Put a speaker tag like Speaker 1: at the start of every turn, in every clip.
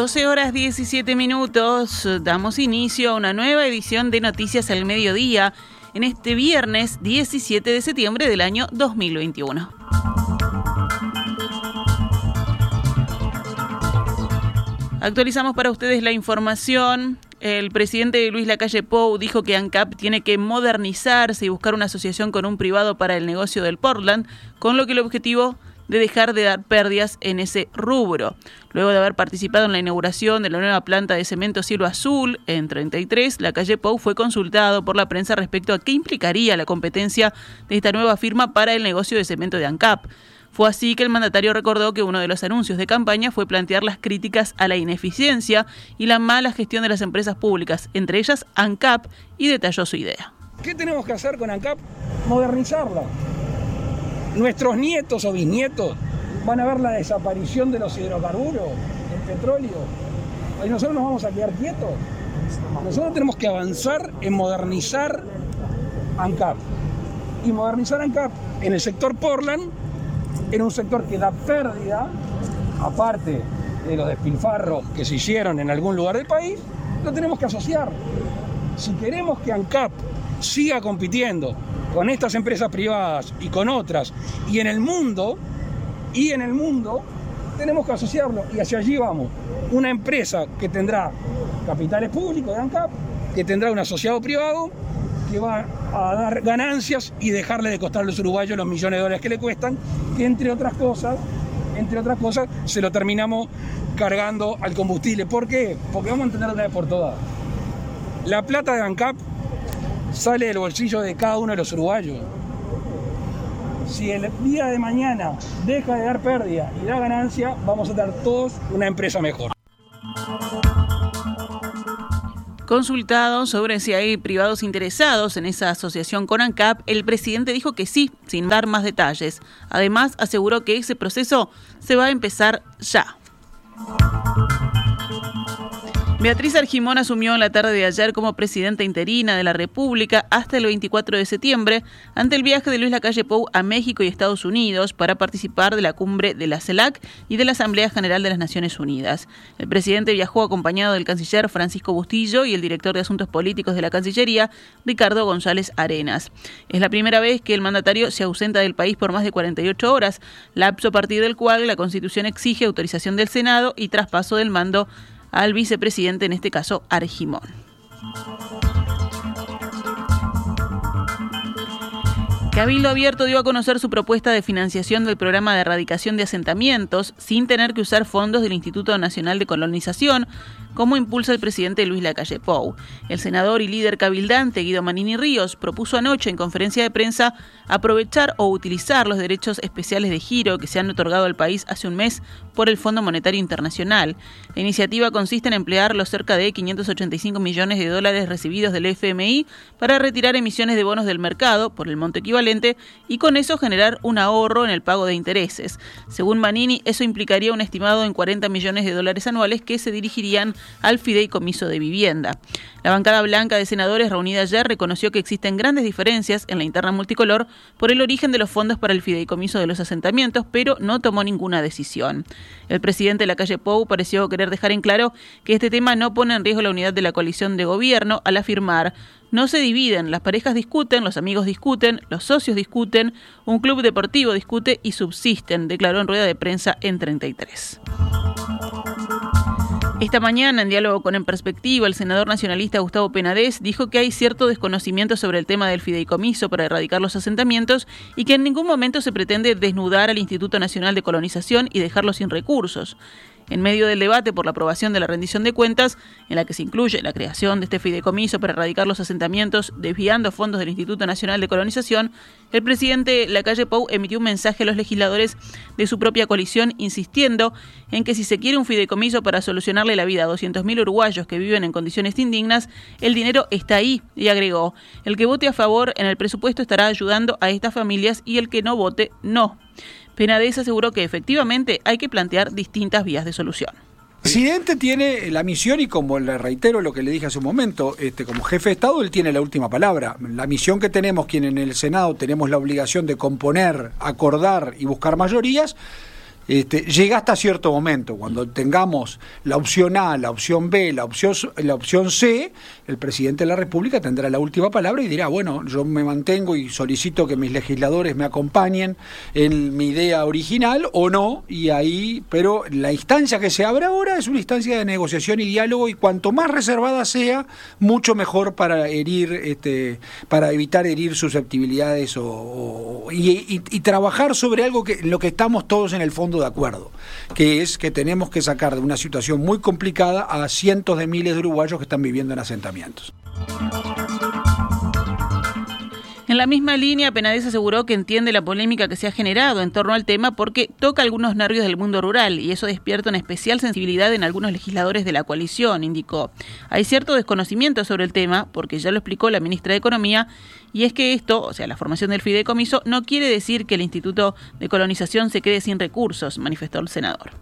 Speaker 1: 12 horas 17 minutos, damos inicio a una nueva edición de Noticias al Mediodía en este viernes 17 de septiembre del año 2021. Actualizamos para ustedes la información. El presidente Luis Lacalle Pou dijo que ANCAP tiene que modernizarse y buscar una asociación con un privado para el negocio del Portland, con lo que el objetivo de dejar de dar pérdidas en ese rubro. Luego de haber participado en la inauguración de la nueva planta de cemento cielo azul en 33, la calle Pou fue consultado por la prensa respecto a qué implicaría la competencia de esta nueva firma para el negocio de cemento de ANCAP. Fue así que el mandatario recordó que uno de los anuncios de campaña fue plantear las críticas a la ineficiencia y la mala gestión de las empresas públicas, entre ellas ANCAP, y detalló su idea.
Speaker 2: ¿Qué tenemos que hacer con ANCAP? Modernizarla nuestros nietos o bisnietos van a ver la desaparición de los hidrocarburos, el petróleo. Y nosotros nos vamos a quedar quietos. Nosotros tenemos que avanzar en modernizar ANCAP. Y modernizar ANCAP en el sector Portland, en un sector que da pérdida, aparte de los despilfarros que se hicieron en algún lugar del país, lo tenemos que asociar. Si queremos que ANCAP siga compitiendo con estas empresas privadas y con otras, y en el mundo, y en el mundo, tenemos que asociarlo y hacia allí vamos. Una empresa que tendrá capitales públicos de ANCAP, que tendrá un asociado privado, que va a dar ganancias y dejarle de costar a los uruguayos los millones de dólares que le cuestan, que entre otras cosas, entre otras cosas, se lo terminamos cargando al combustible. ¿Por qué? Porque vamos a entender una vez por todas. La plata de ANCAP sale del bolsillo de cada uno de los uruguayos. Si el día de mañana deja de dar pérdida y da ganancia, vamos a tener todos una empresa mejor.
Speaker 1: Consultado sobre si hay privados interesados en esa asociación con ANCAP, el presidente dijo que sí, sin dar más detalles. Además, aseguró que ese proceso se va a empezar ya. Beatriz Argimón asumió en la tarde de ayer como presidenta interina de la República hasta el 24 de septiembre ante el viaje de Luis Lacalle Pou a México y Estados Unidos para participar de la cumbre de la CELAC y de la Asamblea General de las Naciones Unidas. El presidente viajó acompañado del canciller Francisco Bustillo y el director de Asuntos Políticos de la Cancillería, Ricardo González Arenas. Es la primera vez que el mandatario se ausenta del país por más de 48 horas, lapso a partir del cual la Constitución exige autorización del Senado y traspaso del mando al vicepresidente, en este caso Argimón. Cabildo Abierto dio a conocer su propuesta de financiación del programa de erradicación de asentamientos sin tener que usar fondos del Instituto Nacional de Colonización, como impulsa el presidente Luis Lacalle Pou. El senador y líder cabildante Guido Manini Ríos propuso anoche en conferencia de prensa aprovechar o utilizar los derechos especiales de giro que se han otorgado al país hace un mes por el Fondo Monetario Internacional. La iniciativa consiste en emplear los cerca de 585 millones de dólares recibidos del FMI para retirar emisiones de bonos del mercado por el monto equivalente y con eso generar un ahorro en el pago de intereses. Según Manini, eso implicaría un estimado en 40 millones de dólares anuales que se dirigirían al fideicomiso de vivienda. La bancada blanca de senadores reunida ayer reconoció que existen grandes diferencias en la interna multicolor por el origen de los fondos para el fideicomiso de los asentamientos, pero no tomó ninguna decisión. El presidente de la calle Pou pareció querer dejar en claro que este tema no pone en riesgo la unidad de la coalición de gobierno al afirmar no se dividen, las parejas discuten, los amigos discuten, los socios discuten, un club deportivo discute y subsisten, declaró en rueda de prensa en 33. Esta mañana, en diálogo con En Perspectiva, el senador nacionalista Gustavo Penades dijo que hay cierto desconocimiento sobre el tema del fideicomiso para erradicar los asentamientos y que en ningún momento se pretende desnudar al Instituto Nacional de Colonización y dejarlo sin recursos. En medio del debate por la aprobación de la rendición de cuentas, en la que se incluye la creación de este fideicomiso para erradicar los asentamientos desviando fondos del Instituto Nacional de Colonización, el presidente Lacalle Pou emitió un mensaje a los legisladores de su propia coalición insistiendo en que si se quiere un fideicomiso para solucionarle la vida a 200.000 uruguayos que viven en condiciones indignas, el dinero está ahí, y agregó, el que vote a favor en el presupuesto estará ayudando a estas familias y el que no vote, no. Penades aseguró que efectivamente hay que plantear distintas vías de solución.
Speaker 3: El presidente tiene la misión y como le reitero lo que le dije hace un momento, este, como jefe de Estado él tiene la última palabra. La misión que tenemos quien en el Senado tenemos la obligación de componer, acordar y buscar mayorías, este, llega hasta cierto momento. Cuando tengamos la opción A, la opción B, la opción, la opción C, el presidente de la República tendrá la última palabra y dirá, bueno, yo me mantengo y solicito que mis legisladores me acompañen en mi idea original o no, y ahí, pero la instancia que se abre ahora es una instancia de negociación y diálogo y cuanto más reservada sea, mucho mejor para herir, este, para evitar herir susceptibilidades o, y, y trabajar sobre algo que lo que estamos todos en el fondo de acuerdo, que es que tenemos que sacar de una situación muy complicada a cientos de miles de uruguayos que están viviendo en asentamientos.
Speaker 1: La misma línea, Penades aseguró que entiende la polémica que se ha generado en torno al tema porque toca algunos nervios del mundo rural y eso despierta una especial sensibilidad en algunos legisladores de la coalición, indicó. Hay cierto desconocimiento sobre el tema, porque ya lo explicó la ministra de Economía, y es que esto, o sea, la formación del fideicomiso, no quiere decir que el Instituto de Colonización se quede sin recursos, manifestó el senador.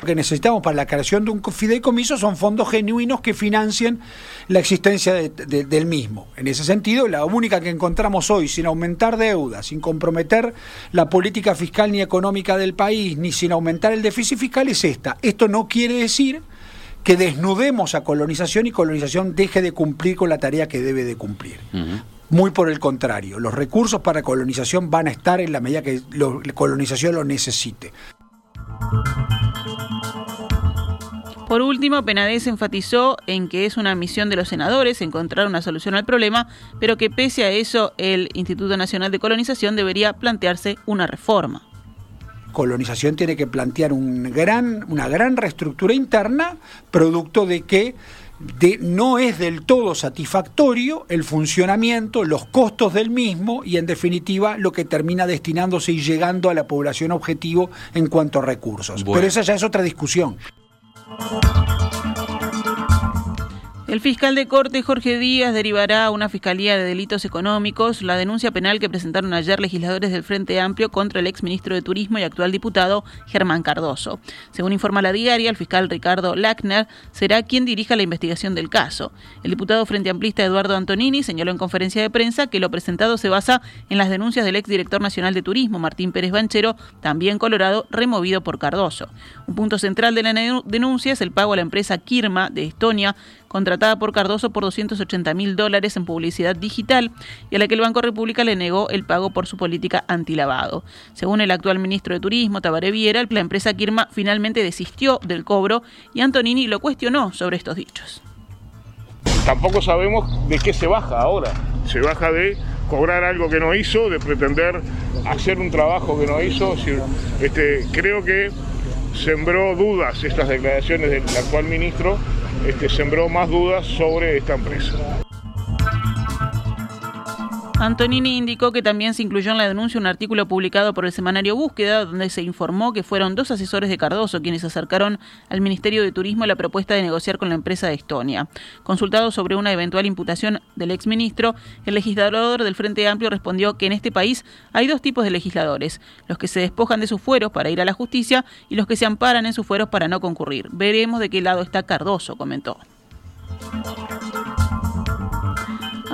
Speaker 3: Lo que necesitamos para la creación de un fideicomiso son fondos genuinos que financien la existencia del mismo. En ese sentido, la única que encontramos hoy, sin aumentar deuda, sin comprometer la política fiscal ni económica del país, ni sin aumentar el déficit fiscal, es esta. Esto no quiere decir que desnudemos a colonización y colonización deje de cumplir con la tarea que debe de cumplir. Muy por el contrario, los recursos para colonización van a estar en la medida que la colonización lo necesite.
Speaker 1: Por último, Penades enfatizó en que es una misión de los senadores encontrar una solución al problema, pero que pese a eso el Instituto Nacional de Colonización debería plantearse una reforma.
Speaker 3: Colonización tiene que plantear un gran, una gran reestructura interna, producto de que de, no es del todo satisfactorio el funcionamiento, los costos del mismo y en definitiva lo que termina destinándose y llegando a la población objetivo en cuanto a recursos. Pero esa ya es otra discusión. Thank you.
Speaker 1: El fiscal de corte Jorge Díaz derivará a una fiscalía de delitos económicos la denuncia penal que presentaron ayer legisladores del Frente Amplio contra el exministro de Turismo y actual diputado Germán Cardoso. Según informa la diaria, el fiscal Ricardo Lackner será quien dirija la investigación del caso. El diputado Frente Amplista Eduardo Antonini señaló en conferencia de prensa que lo presentado se basa en las denuncias del exdirector nacional de Turismo, Martín Pérez Banchero, también colorado, removido por Cardoso. Un punto central de la denuncia es el pago a la empresa Kirma de Estonia contratada por Cardoso por 280 mil dólares en publicidad digital y a la que el Banco República le negó el pago por su política antilavado. Según el actual ministro de Turismo, Tabaré Viera, la empresa Kirma finalmente desistió del cobro y Antonini lo cuestionó sobre estos dichos.
Speaker 4: Tampoco sabemos de qué se baja ahora. Se baja de cobrar algo que no hizo, de pretender hacer un trabajo que no hizo. Este, creo que sembró dudas estas declaraciones del actual ministro este, sembró más dudas sobre esta empresa.
Speaker 1: Antonini indicó que también se incluyó en la denuncia un artículo publicado por el semanario Búsqueda, donde se informó que fueron dos asesores de Cardoso quienes acercaron al Ministerio de Turismo la propuesta de negociar con la empresa de Estonia. Consultado sobre una eventual imputación del exministro, el legislador del Frente Amplio respondió que en este país hay dos tipos de legisladores, los que se despojan de sus fueros para ir a la justicia y los que se amparan en sus fueros para no concurrir. Veremos de qué lado está Cardoso, comentó.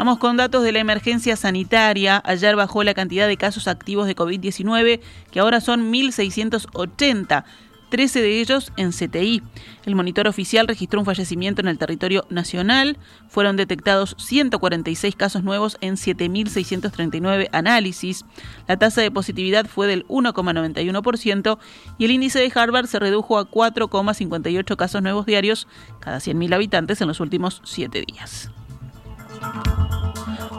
Speaker 1: Vamos con datos de la emergencia sanitaria. Ayer bajó la cantidad de casos activos de COVID-19, que ahora son 1.680. 13 de ellos en CTI. El monitor oficial registró un fallecimiento en el territorio nacional. Fueron detectados 146 casos nuevos en 7.639 análisis. La tasa de positividad fue del 1,91% y el índice de Harvard se redujo a 4,58 casos nuevos diarios cada 100.000 habitantes en los últimos 7 días.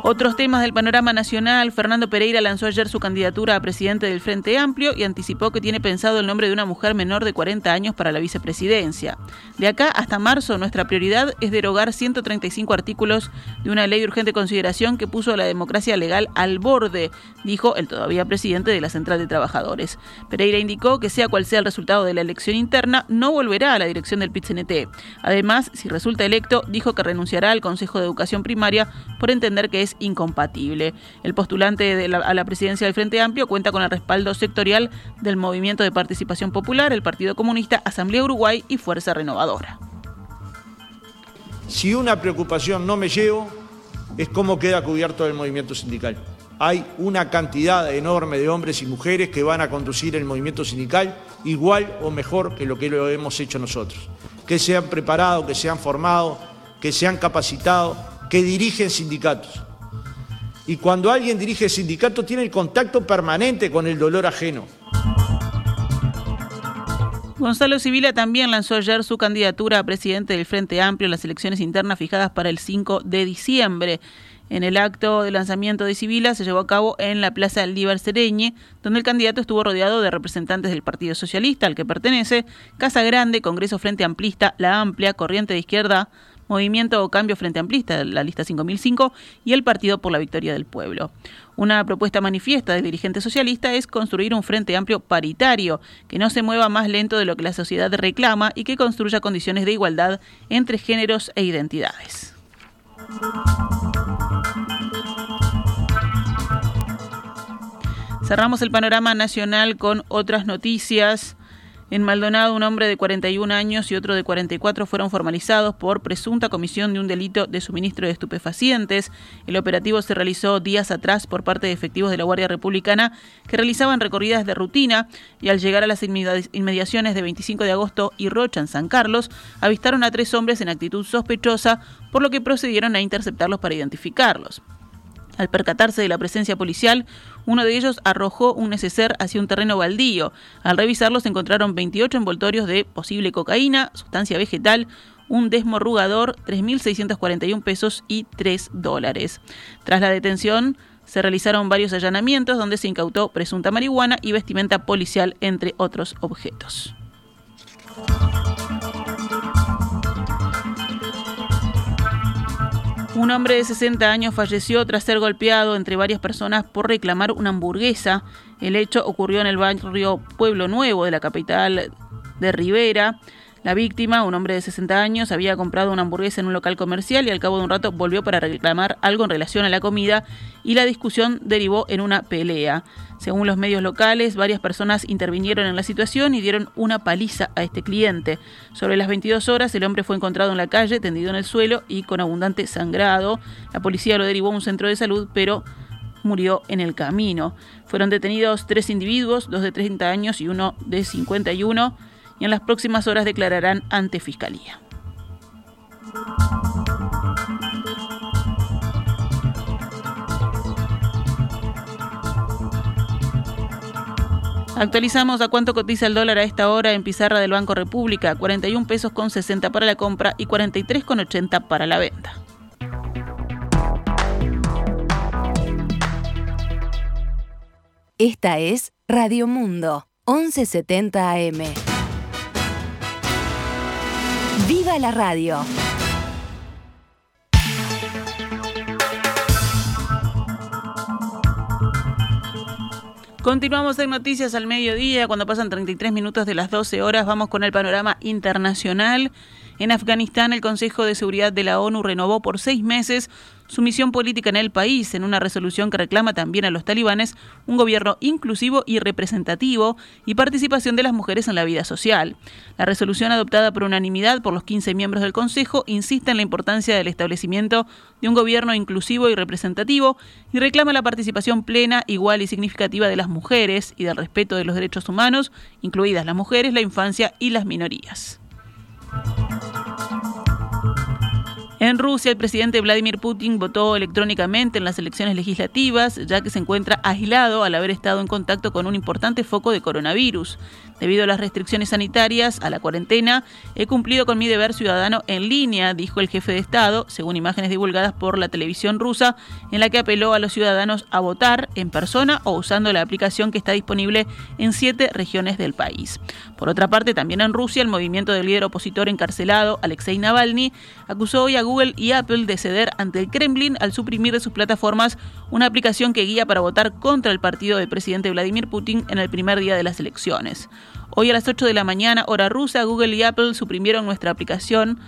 Speaker 1: Otros temas del panorama nacional. Fernando Pereira lanzó ayer su candidatura a presidente del Frente Amplio y anticipó que tiene pensado el nombre de una mujer menor de 40 años para la vicepresidencia. De acá hasta marzo, nuestra prioridad es derogar 135 artículos de una ley de urgente consideración que puso a la democracia legal al borde, dijo el todavía presidente de la Central de Trabajadores. Pereira indicó que sea cual sea el resultado de la elección interna, no volverá a la dirección del pit Además, si resulta electo, dijo que renunciará al Consejo de Educación Primaria por entender que es incompatible. El postulante a la presidencia del Frente Amplio cuenta con el respaldo sectorial del Movimiento de Participación Popular, el Partido Comunista, Asamblea Uruguay y Fuerza Renovadora.
Speaker 5: Si una preocupación no me llevo, es cómo queda cubierto el movimiento sindical. Hay una cantidad enorme de hombres y mujeres que van a conducir el movimiento sindical igual o mejor que lo que lo hemos hecho nosotros. Que se han preparado, que se han formado, que se han capacitado, que dirigen sindicatos. Y cuando alguien dirige el sindicato tiene el contacto permanente con el dolor ajeno.
Speaker 1: Gonzalo Sibila también lanzó ayer su candidatura a presidente del Frente Amplio en las elecciones internas fijadas para el 5 de diciembre. En el acto de lanzamiento de Sibila se llevó a cabo en la Plaza Líbar Sereñe, donde el candidato estuvo rodeado de representantes del Partido Socialista, al que pertenece, Casa Grande, Congreso Frente Amplista, La Amplia, Corriente de Izquierda, Movimiento Cambio Frente Amplista, la lista 5005, y el Partido por la Victoria del Pueblo. Una propuesta manifiesta del dirigente socialista es construir un frente amplio paritario, que no se mueva más lento de lo que la sociedad reclama y que construya condiciones de igualdad entre géneros e identidades. Cerramos el panorama nacional con otras noticias. En Maldonado, un hombre de 41 años y otro de 44 fueron formalizados por presunta comisión de un delito de suministro de estupefacientes. El operativo se realizó días atrás por parte de efectivos de la Guardia Republicana que realizaban recorridas de rutina y al llegar a las inmediaciones de 25 de agosto y Rocha en San Carlos, avistaron a tres hombres en actitud sospechosa, por lo que procedieron a interceptarlos para identificarlos. Al percatarse de la presencia policial, uno de ellos arrojó un neceser hacia un terreno baldío. Al revisarlo se encontraron 28 envoltorios de posible cocaína, sustancia vegetal, un desmorrugador, 3.641 pesos y 3 dólares. Tras la detención, se realizaron varios allanamientos donde se incautó presunta marihuana y vestimenta policial, entre otros objetos. Un hombre de 60 años falleció tras ser golpeado entre varias personas por reclamar una hamburguesa. El hecho ocurrió en el barrio Pueblo Nuevo de la capital de Rivera. La víctima, un hombre de 60 años, había comprado una hamburguesa en un local comercial y al cabo de un rato volvió para reclamar algo en relación a la comida y la discusión derivó en una pelea. Según los medios locales, varias personas intervinieron en la situación y dieron una paliza a este cliente. Sobre las 22 horas, el hombre fue encontrado en la calle, tendido en el suelo y con abundante sangrado. La policía lo derivó a un centro de salud, pero murió en el camino. Fueron detenidos tres individuos, dos de 30 años y uno de 51 y en las próximas horas declararán ante Fiscalía. Actualizamos a cuánto cotiza el dólar a esta hora en pizarra del Banco República, 41 pesos con 60 para la compra y 43 con 80 para la venta.
Speaker 6: Esta es Radio Mundo, 1170 AM. ¡Viva la radio!
Speaker 1: Continuamos en Noticias al Mediodía, cuando pasan 33 minutos de las 12 horas, vamos con el panorama internacional. En Afganistán, el Consejo de Seguridad de la ONU renovó por seis meses su misión política en el país en una resolución que reclama también a los talibanes un gobierno inclusivo y representativo y participación de las mujeres en la vida social. La resolución adoptada por unanimidad por los 15 miembros del Consejo insiste en la importancia del establecimiento de un gobierno inclusivo y representativo y reclama la participación plena, igual y significativa de las mujeres y del respeto de los derechos humanos, incluidas las mujeres, la infancia y las minorías. En Rusia, el presidente Vladimir Putin votó electrónicamente en las elecciones legislativas, ya que se encuentra aislado al haber estado en contacto con un importante foco de coronavirus. Debido a las restricciones sanitarias, a la cuarentena, he cumplido con mi deber ciudadano en línea, dijo el jefe de Estado, según imágenes divulgadas por la televisión rusa, en la que apeló a los ciudadanos a votar en persona o usando la aplicación que está disponible en siete regiones del país. Por otra parte, también en Rusia, el movimiento del líder opositor encarcelado, Alexei Navalny, acusó hoy a Google y Apple de ceder ante el Kremlin al suprimir de sus plataformas una aplicación que guía para votar contra el partido del presidente Vladimir Putin en el primer día de las elecciones. Hoy a las 8 de la mañana, hora rusa, Google y Apple suprimieron nuestra aplicación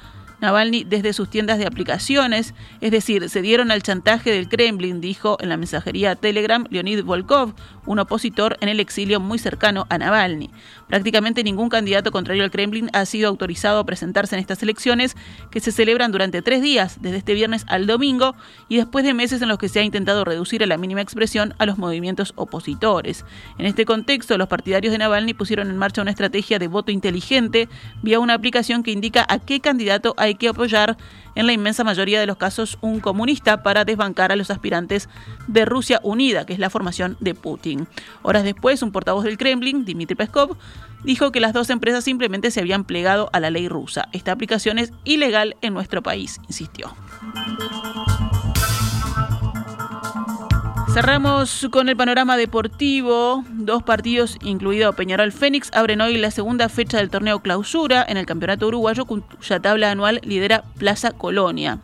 Speaker 1: Navalny desde sus tiendas de aplicaciones, es decir, se dieron al chantaje del Kremlin, dijo en la mensajería Telegram Leonid Volkov, un opositor en el exilio muy cercano a Navalny. Prácticamente ningún candidato contrario al Kremlin ha sido autorizado a presentarse en estas elecciones que se celebran durante tres días, desde este viernes al domingo, y después de meses en los que se ha intentado reducir a la mínima expresión a los movimientos opositores. En este contexto, los partidarios de Navalny pusieron en marcha una estrategia de voto inteligente vía una aplicación que indica a qué candidato hay que apoyar, en la inmensa mayoría de los casos un comunista, para desbancar a los aspirantes de Rusia Unida, que es la formación de Putin. Horas después, un portavoz del Kremlin, Dmitry Peskov, dijo que las dos empresas simplemente se habían plegado a la ley rusa. Esta aplicación es ilegal en nuestro país, insistió. Cerramos con el panorama deportivo. Dos partidos, incluido Peñarol Fénix, abren hoy la segunda fecha del torneo clausura en el Campeonato Uruguayo, cuya tabla anual lidera Plaza Colonia.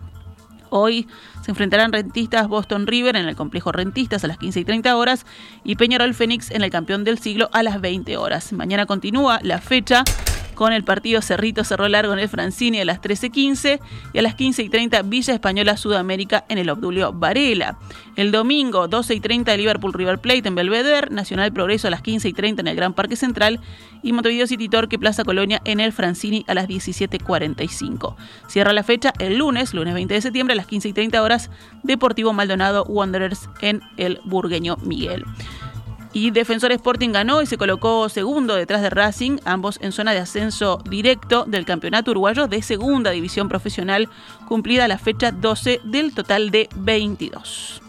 Speaker 1: Hoy se enfrentarán rentistas Boston River en el complejo Rentistas a las 15 y 30 horas y Peñarol Fénix en el campeón del siglo a las 20 horas. Mañana continúa la fecha con el partido Cerrito Cerro Largo en el Francini a las 13.15 y a las 15 y 30 Villa Española Sudamérica en el Obdulio Varela. El domingo 12 y 30 Liverpool River Plate en Belvedere, Nacional Progreso a las 15 y 30 en el Gran Parque Central y Montevideo City Torque Plaza Colonia en el Francini a las 17.45. Cierra la fecha el lunes, lunes 20 de septiembre a las 15 y 30 horas, Deportivo Maldonado Wanderers en el Burgueño Miguel. Y Defensor Sporting ganó y se colocó segundo detrás de Racing, ambos en zona de ascenso directo del campeonato uruguayo de segunda división profesional, cumplida la fecha 12 del total de 22.